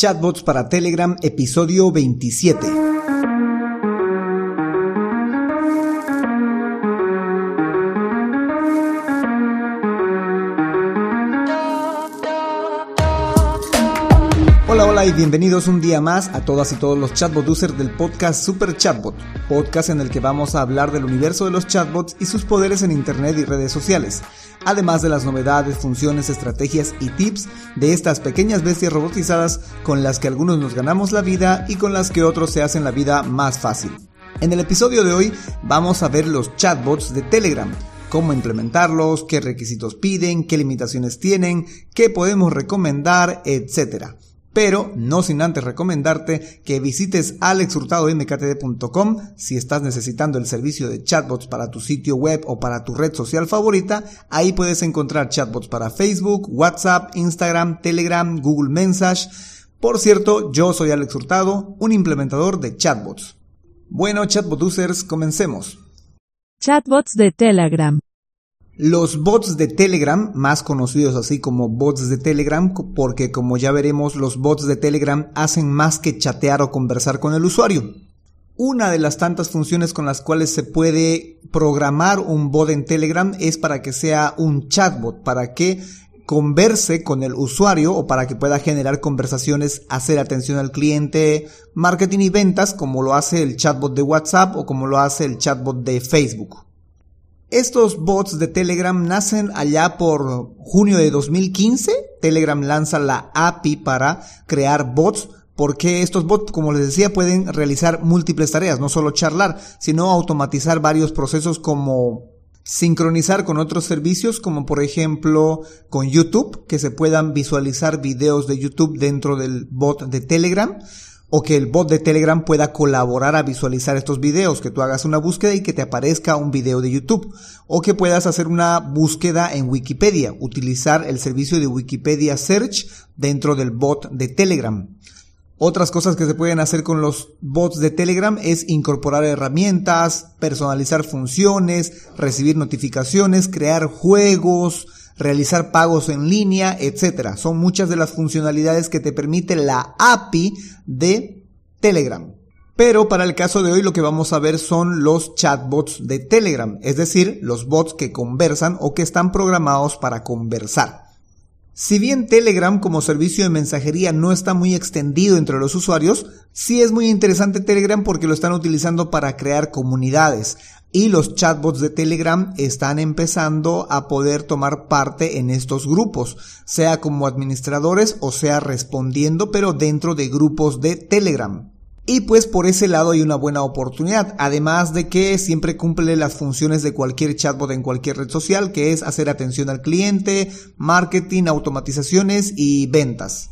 Chatbots para Telegram, episodio 27. Bienvenidos un día más a todas y todos los chatbot users del podcast Super Chatbot, podcast en el que vamos a hablar del universo de los chatbots y sus poderes en Internet y redes sociales además de las novedades, funciones, estrategias y tips de estas pequeñas bestias robotizadas con las que algunos nos ganamos la vida y con las que otros se hacen la vida más fácil. En el episodio de hoy vamos a ver los chatbots de Telegram, cómo implementarlos, qué requisitos piden, qué limitaciones tienen, qué podemos recomendar, etc pero no sin antes recomendarte que visites alexhurtadomktd.com si estás necesitando el servicio de chatbots para tu sitio web o para tu red social favorita. Ahí puedes encontrar chatbots para Facebook, WhatsApp, Instagram, Telegram, Google Message. Por cierto, yo soy Alex Hurtado, un implementador de chatbots. Bueno, chatbot users, comencemos. Chatbots de Telegram. Los bots de Telegram, más conocidos así como bots de Telegram, porque como ya veremos, los bots de Telegram hacen más que chatear o conversar con el usuario. Una de las tantas funciones con las cuales se puede programar un bot en Telegram es para que sea un chatbot, para que converse con el usuario o para que pueda generar conversaciones, hacer atención al cliente, marketing y ventas como lo hace el chatbot de WhatsApp o como lo hace el chatbot de Facebook. Estos bots de Telegram nacen allá por junio de 2015. Telegram lanza la API para crear bots porque estos bots, como les decía, pueden realizar múltiples tareas, no solo charlar, sino automatizar varios procesos como sincronizar con otros servicios, como por ejemplo con YouTube, que se puedan visualizar videos de YouTube dentro del bot de Telegram o que el bot de Telegram pueda colaborar a visualizar estos videos, que tú hagas una búsqueda y que te aparezca un video de YouTube, o que puedas hacer una búsqueda en Wikipedia, utilizar el servicio de Wikipedia Search dentro del bot de Telegram. Otras cosas que se pueden hacer con los bots de Telegram es incorporar herramientas, personalizar funciones, recibir notificaciones, crear juegos, realizar pagos en línea, etcétera. Son muchas de las funcionalidades que te permite la API de Telegram. Pero para el caso de hoy lo que vamos a ver son los chatbots de Telegram, es decir, los bots que conversan o que están programados para conversar. Si bien Telegram como servicio de mensajería no está muy extendido entre los usuarios, sí es muy interesante Telegram porque lo están utilizando para crear comunidades y los chatbots de Telegram están empezando a poder tomar parte en estos grupos, sea como administradores o sea respondiendo, pero dentro de grupos de Telegram. Y pues por ese lado hay una buena oportunidad, además de que siempre cumple las funciones de cualquier chatbot en cualquier red social, que es hacer atención al cliente, marketing, automatizaciones y ventas.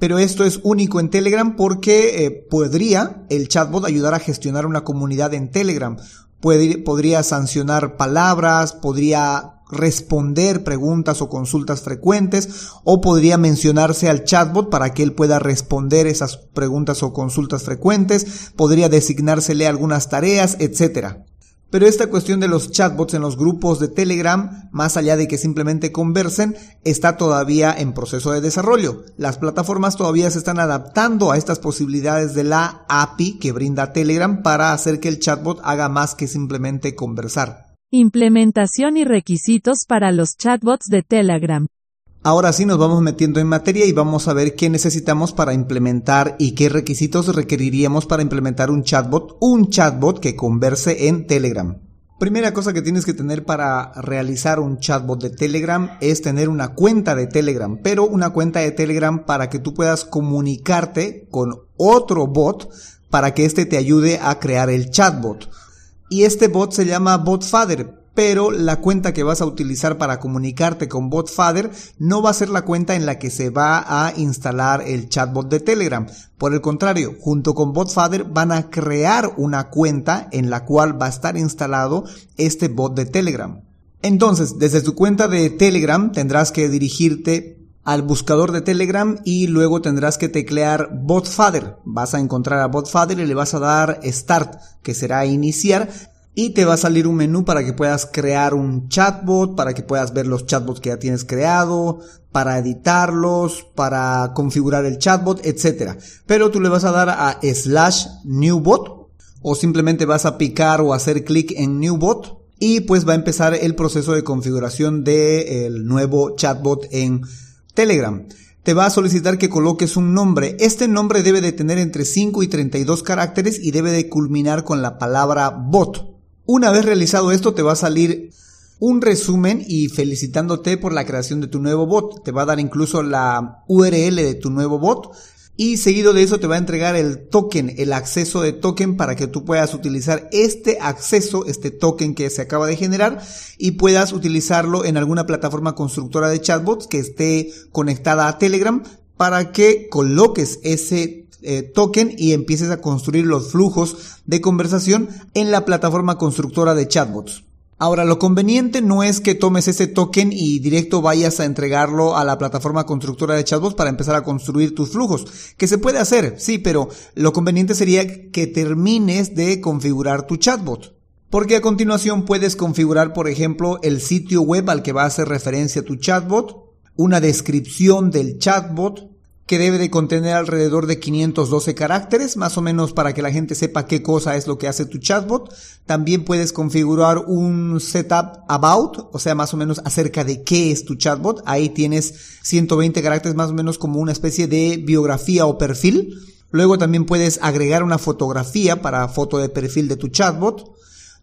Pero esto es único en Telegram porque eh, podría el chatbot ayudar a gestionar una comunidad en Telegram podría sancionar palabras, podría responder preguntas o consultas frecuentes o podría mencionarse al chatbot para que él pueda responder esas preguntas o consultas frecuentes, podría designársele algunas tareas, etcétera. Pero esta cuestión de los chatbots en los grupos de Telegram, más allá de que simplemente conversen, está todavía en proceso de desarrollo. Las plataformas todavía se están adaptando a estas posibilidades de la API que brinda Telegram para hacer que el chatbot haga más que simplemente conversar. Implementación y requisitos para los chatbots de Telegram. Ahora sí nos vamos metiendo en materia y vamos a ver qué necesitamos para implementar y qué requisitos requeriríamos para implementar un chatbot, un chatbot que converse en Telegram. Primera cosa que tienes que tener para realizar un chatbot de Telegram es tener una cuenta de Telegram, pero una cuenta de Telegram para que tú puedas comunicarte con otro bot para que éste te ayude a crear el chatbot. Y este bot se llama BotFader pero la cuenta que vas a utilizar para comunicarte con BotFader no va a ser la cuenta en la que se va a instalar el chatbot de Telegram. Por el contrario, junto con BotFader van a crear una cuenta en la cual va a estar instalado este bot de Telegram. Entonces, desde tu cuenta de Telegram tendrás que dirigirte al buscador de Telegram y luego tendrás que teclear BotFader. Vas a encontrar a BotFader y le vas a dar Start, que será iniciar y te va a salir un menú para que puedas crear un chatbot, para que puedas ver los chatbots que ya tienes creado, para editarlos, para configurar el chatbot, etc. Pero tú le vas a dar a slash newbot o simplemente vas a picar o hacer clic en newbot y pues va a empezar el proceso de configuración del nuevo chatbot en Telegram te va a solicitar que coloques un nombre. Este nombre debe de tener entre 5 y 32 caracteres y debe de culminar con la palabra bot. Una vez realizado esto te va a salir un resumen y felicitándote por la creación de tu nuevo bot. Te va a dar incluso la URL de tu nuevo bot y seguido de eso te va a entregar el token, el acceso de token para que tú puedas utilizar este acceso, este token que se acaba de generar y puedas utilizarlo en alguna plataforma constructora de chatbots que esté conectada a Telegram para que coloques ese eh, token y empieces a construir los flujos de conversación en la plataforma constructora de chatbots. Ahora, lo conveniente no es que tomes ese token y directo vayas a entregarlo a la plataforma constructora de chatbots para empezar a construir tus flujos, que se puede hacer, sí, pero lo conveniente sería que termines de configurar tu chatbot. Porque a continuación puedes configurar, por ejemplo, el sitio web al que va a hacer referencia tu chatbot, una descripción del chatbot, que debe de contener alrededor de 512 caracteres, más o menos para que la gente sepa qué cosa es lo que hace tu chatbot. También puedes configurar un setup about, o sea, más o menos acerca de qué es tu chatbot. Ahí tienes 120 caracteres más o menos como una especie de biografía o perfil. Luego también puedes agregar una fotografía para foto de perfil de tu chatbot.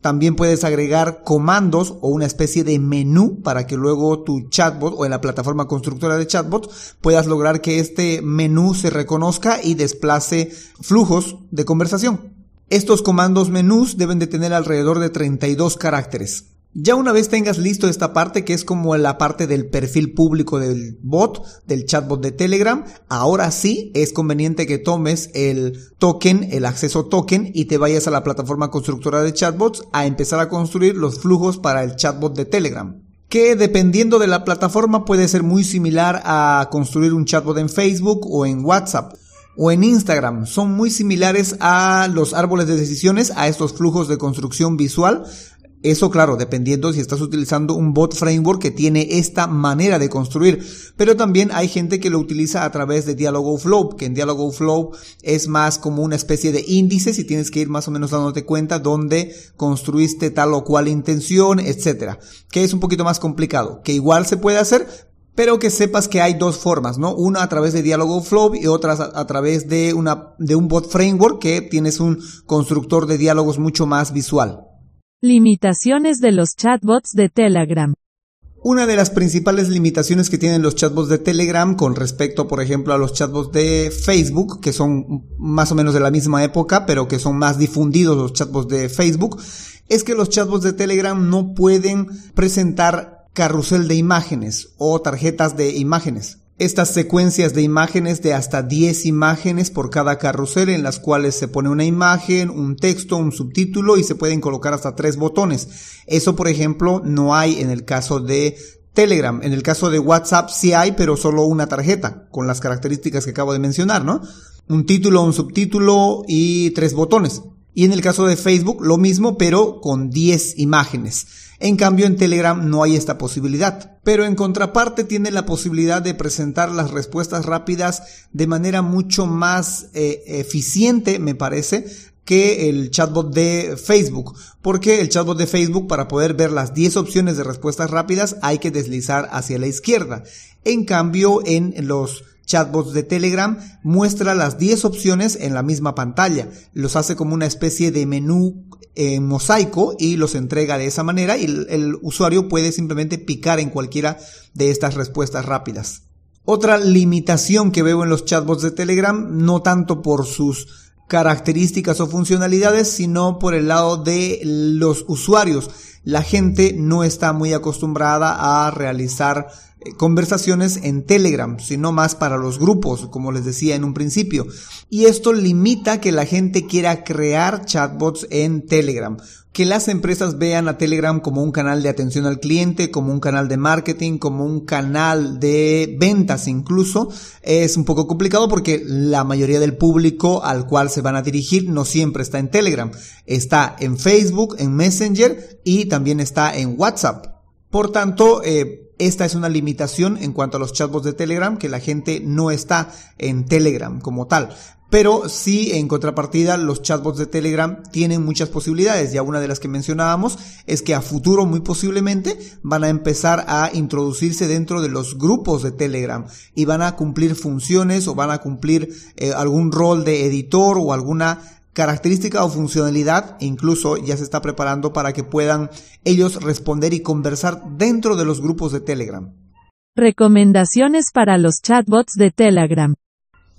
También puedes agregar comandos o una especie de menú para que luego tu chatbot o en la plataforma constructora de chatbot puedas lograr que este menú se reconozca y desplace flujos de conversación. Estos comandos menús deben de tener alrededor de 32 caracteres. Ya una vez tengas listo esta parte, que es como la parte del perfil público del bot, del chatbot de Telegram, ahora sí es conveniente que tomes el token, el acceso token, y te vayas a la plataforma constructora de chatbots a empezar a construir los flujos para el chatbot de Telegram que dependiendo de la plataforma puede ser muy similar a construir un chatbot en Facebook o en WhatsApp o en Instagram. Son muy similares a los árboles de decisiones, a estos flujos de construcción visual, eso claro, dependiendo si estás utilizando un bot framework que tiene esta manera de construir. Pero también hay gente que lo utiliza a través de Dialogflow, que en Dialogflow es más como una especie de índices y tienes que ir más o menos dándote cuenta dónde construiste tal o cual intención, etcétera. Que es un poquito más complicado, que igual se puede hacer, pero que sepas que hay dos formas, ¿no? Una a través de Dialogflow y otra a, través de una de un bot framework que tienes un constructor de diálogos mucho más visual. Limitaciones de los chatbots de Telegram. Una de las principales limitaciones que tienen los chatbots de Telegram con respecto, por ejemplo, a los chatbots de Facebook, que son más o menos de la misma época, pero que son más difundidos los chatbots de Facebook, es que los chatbots de Telegram no pueden presentar carrusel de imágenes o tarjetas de imágenes estas secuencias de imágenes de hasta 10 imágenes por cada carrusel en las cuales se pone una imagen, un texto, un subtítulo y se pueden colocar hasta tres botones. Eso, por ejemplo, no hay en el caso de Telegram. En el caso de WhatsApp sí hay, pero solo una tarjeta con las características que acabo de mencionar, ¿no? Un título, un subtítulo y tres botones. Y en el caso de Facebook lo mismo, pero con 10 imágenes. En cambio, en Telegram no hay esta posibilidad. Pero en contraparte tiene la posibilidad de presentar las respuestas rápidas de manera mucho más eh, eficiente, me parece, que el chatbot de Facebook. Porque el chatbot de Facebook, para poder ver las 10 opciones de respuestas rápidas, hay que deslizar hacia la izquierda. En cambio, en los chatbots de Telegram muestra las 10 opciones en la misma pantalla. Los hace como una especie de menú en mosaico y los entrega de esa manera y el, usuario puede simplemente picar en cualquiera de estas respuestas rápidas. Otra limitación que veo en los chatbots de Telegram, no tanto por sus características o funcionalidades, sino por el lado de los usuarios. La gente no está muy acostumbrada a realizar conversaciones en Telegram, sino más para los grupos, como les decía en un principio. Y esto limita que la gente quiera crear chatbots en Telegram que las empresas vean a Telegram como un canal de atención al cliente, como un canal de marketing, como un canal de ventas incluso, es un poco complicado porque la mayoría del público al cual se van a dirigir no siempre está en Telegram. Está en Facebook, en Messenger y también está en WhatsApp. Por tanto, eh, esta es una limitación en cuanto a los chatbots de Telegram, que la gente no está en Telegram como tal. Pero sí, en contrapartida, los chatbots de Telegram tienen muchas posibilidades. Ya una de las que mencionábamos es que a futuro, muy posiblemente, van a empezar a introducirse dentro de los grupos de Telegram y van a cumplir funciones o van a cumplir eh, algún rol de editor o alguna característica o funcionalidad e incluso ya se está preparando para que puedan ellos responder y conversar dentro de los grupos de Telegram. Recomendaciones para los chatbots de Telegram.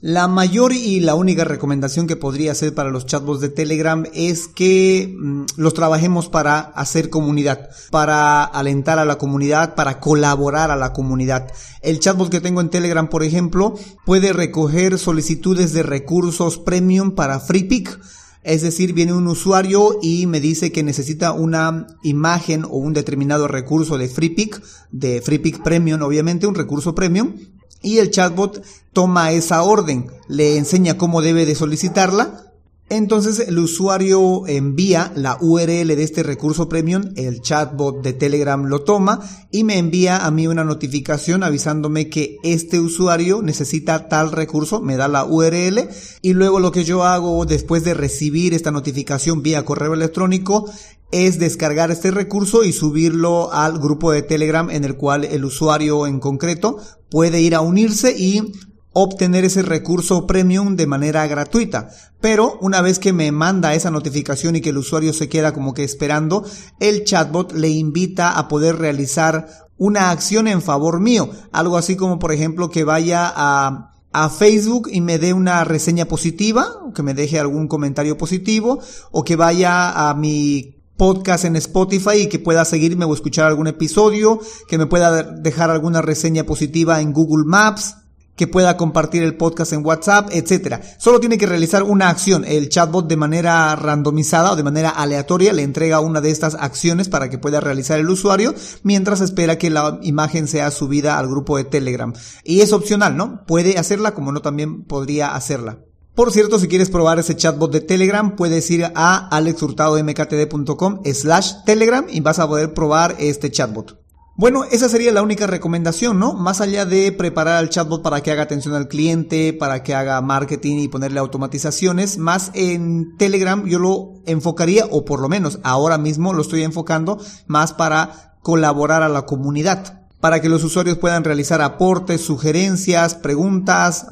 La mayor y la única recomendación que podría hacer para los chatbots de Telegram es que mm, los trabajemos para hacer comunidad, para alentar a la comunidad, para colaborar a la comunidad. El chatbot que tengo en Telegram, por ejemplo, puede recoger solicitudes de recursos premium para FreePick. Es decir, viene un usuario y me dice que necesita una imagen o un determinado recurso de FreePick, de FreePick Premium, obviamente, un recurso premium, y el chatbot toma esa orden, le enseña cómo debe de solicitarla. Entonces el usuario envía la URL de este recurso premium, el chatbot de Telegram lo toma y me envía a mí una notificación avisándome que este usuario necesita tal recurso, me da la URL y luego lo que yo hago después de recibir esta notificación vía correo electrónico es descargar este recurso y subirlo al grupo de Telegram en el cual el usuario en concreto puede ir a unirse y obtener ese recurso premium de manera gratuita. Pero una vez que me manda esa notificación y que el usuario se queda como que esperando, el chatbot le invita a poder realizar una acción en favor mío. Algo así como por ejemplo que vaya a, a Facebook y me dé una reseña positiva, que me deje algún comentario positivo, o que vaya a mi podcast en Spotify y que pueda seguirme o escuchar algún episodio, que me pueda dejar alguna reseña positiva en Google Maps, que pueda compartir el podcast en WhatsApp, etcétera. Solo tiene que realizar una acción. El chatbot de manera randomizada o de manera aleatoria le entrega una de estas acciones para que pueda realizar el usuario mientras espera que la imagen sea subida al grupo de Telegram. Y es opcional, ¿no? Puede hacerla como no también podría hacerla. Por cierto, si quieres probar ese chatbot de Telegram, puedes ir a alexhurtadomktd.com slash Telegram y vas a poder probar este chatbot. Bueno, esa sería la única recomendación, ¿no? Más allá de preparar al chatbot para que haga atención al cliente, para que haga marketing y ponerle automatizaciones, más en Telegram yo lo enfocaría, o por lo menos ahora mismo lo estoy enfocando, más para colaborar a la comunidad, para que los usuarios puedan realizar aportes, sugerencias, preguntas,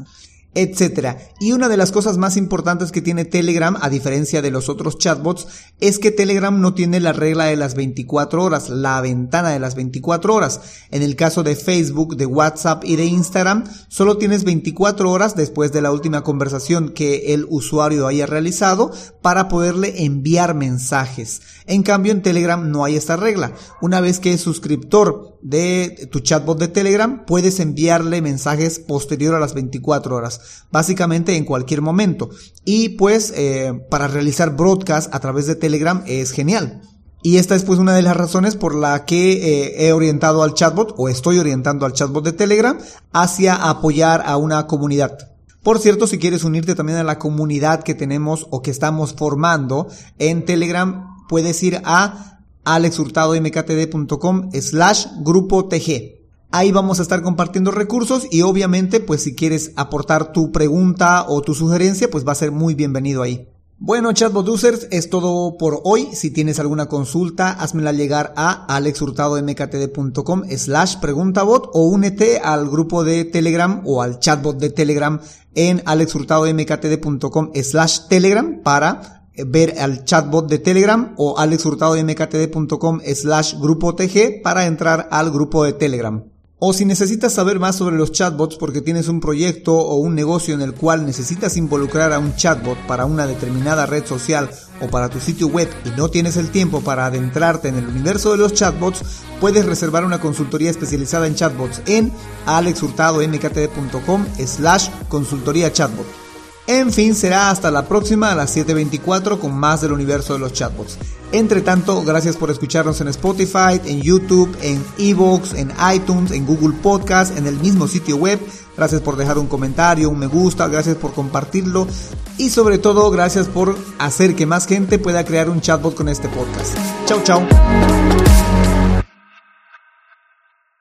etcétera. Y una de las cosas más importantes que tiene Telegram, a diferencia de los otros chatbots, es que Telegram no tiene la regla de las 24 horas, la ventana de las 24 horas. En el caso de Facebook, de WhatsApp y de Instagram, solo tienes 24 horas después de la última conversación que el usuario haya realizado para poderle enviar mensajes. En cambio, en Telegram no hay esta regla. Una vez que es suscriptor de tu chatbot de Telegram, puedes enviarle mensajes posterior a las 24 horas básicamente en cualquier momento. Y pues eh, para realizar broadcast a través de Telegram es genial. Y esta es pues una de las razones por la que eh, he orientado al chatbot o estoy orientando al chatbot de Telegram hacia apoyar a una comunidad. Por cierto, si quieres unirte también a la comunidad que tenemos o que estamos formando en Telegram, puedes ir a alexhurtadomktd.com slash grupo TG. Ahí vamos a estar compartiendo recursos y obviamente pues si quieres aportar tu pregunta o tu sugerencia pues va a ser muy bienvenido ahí. Bueno, chatbot users, es todo por hoy. Si tienes alguna consulta, házmela llegar a alexhurtadomktd.com slash preguntabot o únete al grupo de Telegram o al chatbot de Telegram en alexhurtadomktd.com slash telegram para ver al chatbot de Telegram o alexhurtadomktd.com slash grupo TG para entrar al grupo de Telegram. O si necesitas saber más sobre los chatbots porque tienes un proyecto o un negocio en el cual necesitas involucrar a un chatbot para una determinada red social o para tu sitio web y no tienes el tiempo para adentrarte en el universo de los chatbots, puedes reservar una consultoría especializada en chatbots en alexhurtadomktd.com slash consultoría chatbot. En fin, será hasta la próxima a las 7.24 con más del universo de los chatbots. Entre tanto, gracias por escucharnos en Spotify, en YouTube, en Evox, en iTunes, en Google Podcast, en el mismo sitio web. Gracias por dejar un comentario, un me gusta, gracias por compartirlo y sobre todo gracias por hacer que más gente pueda crear un chatbot con este podcast. Chau, chau.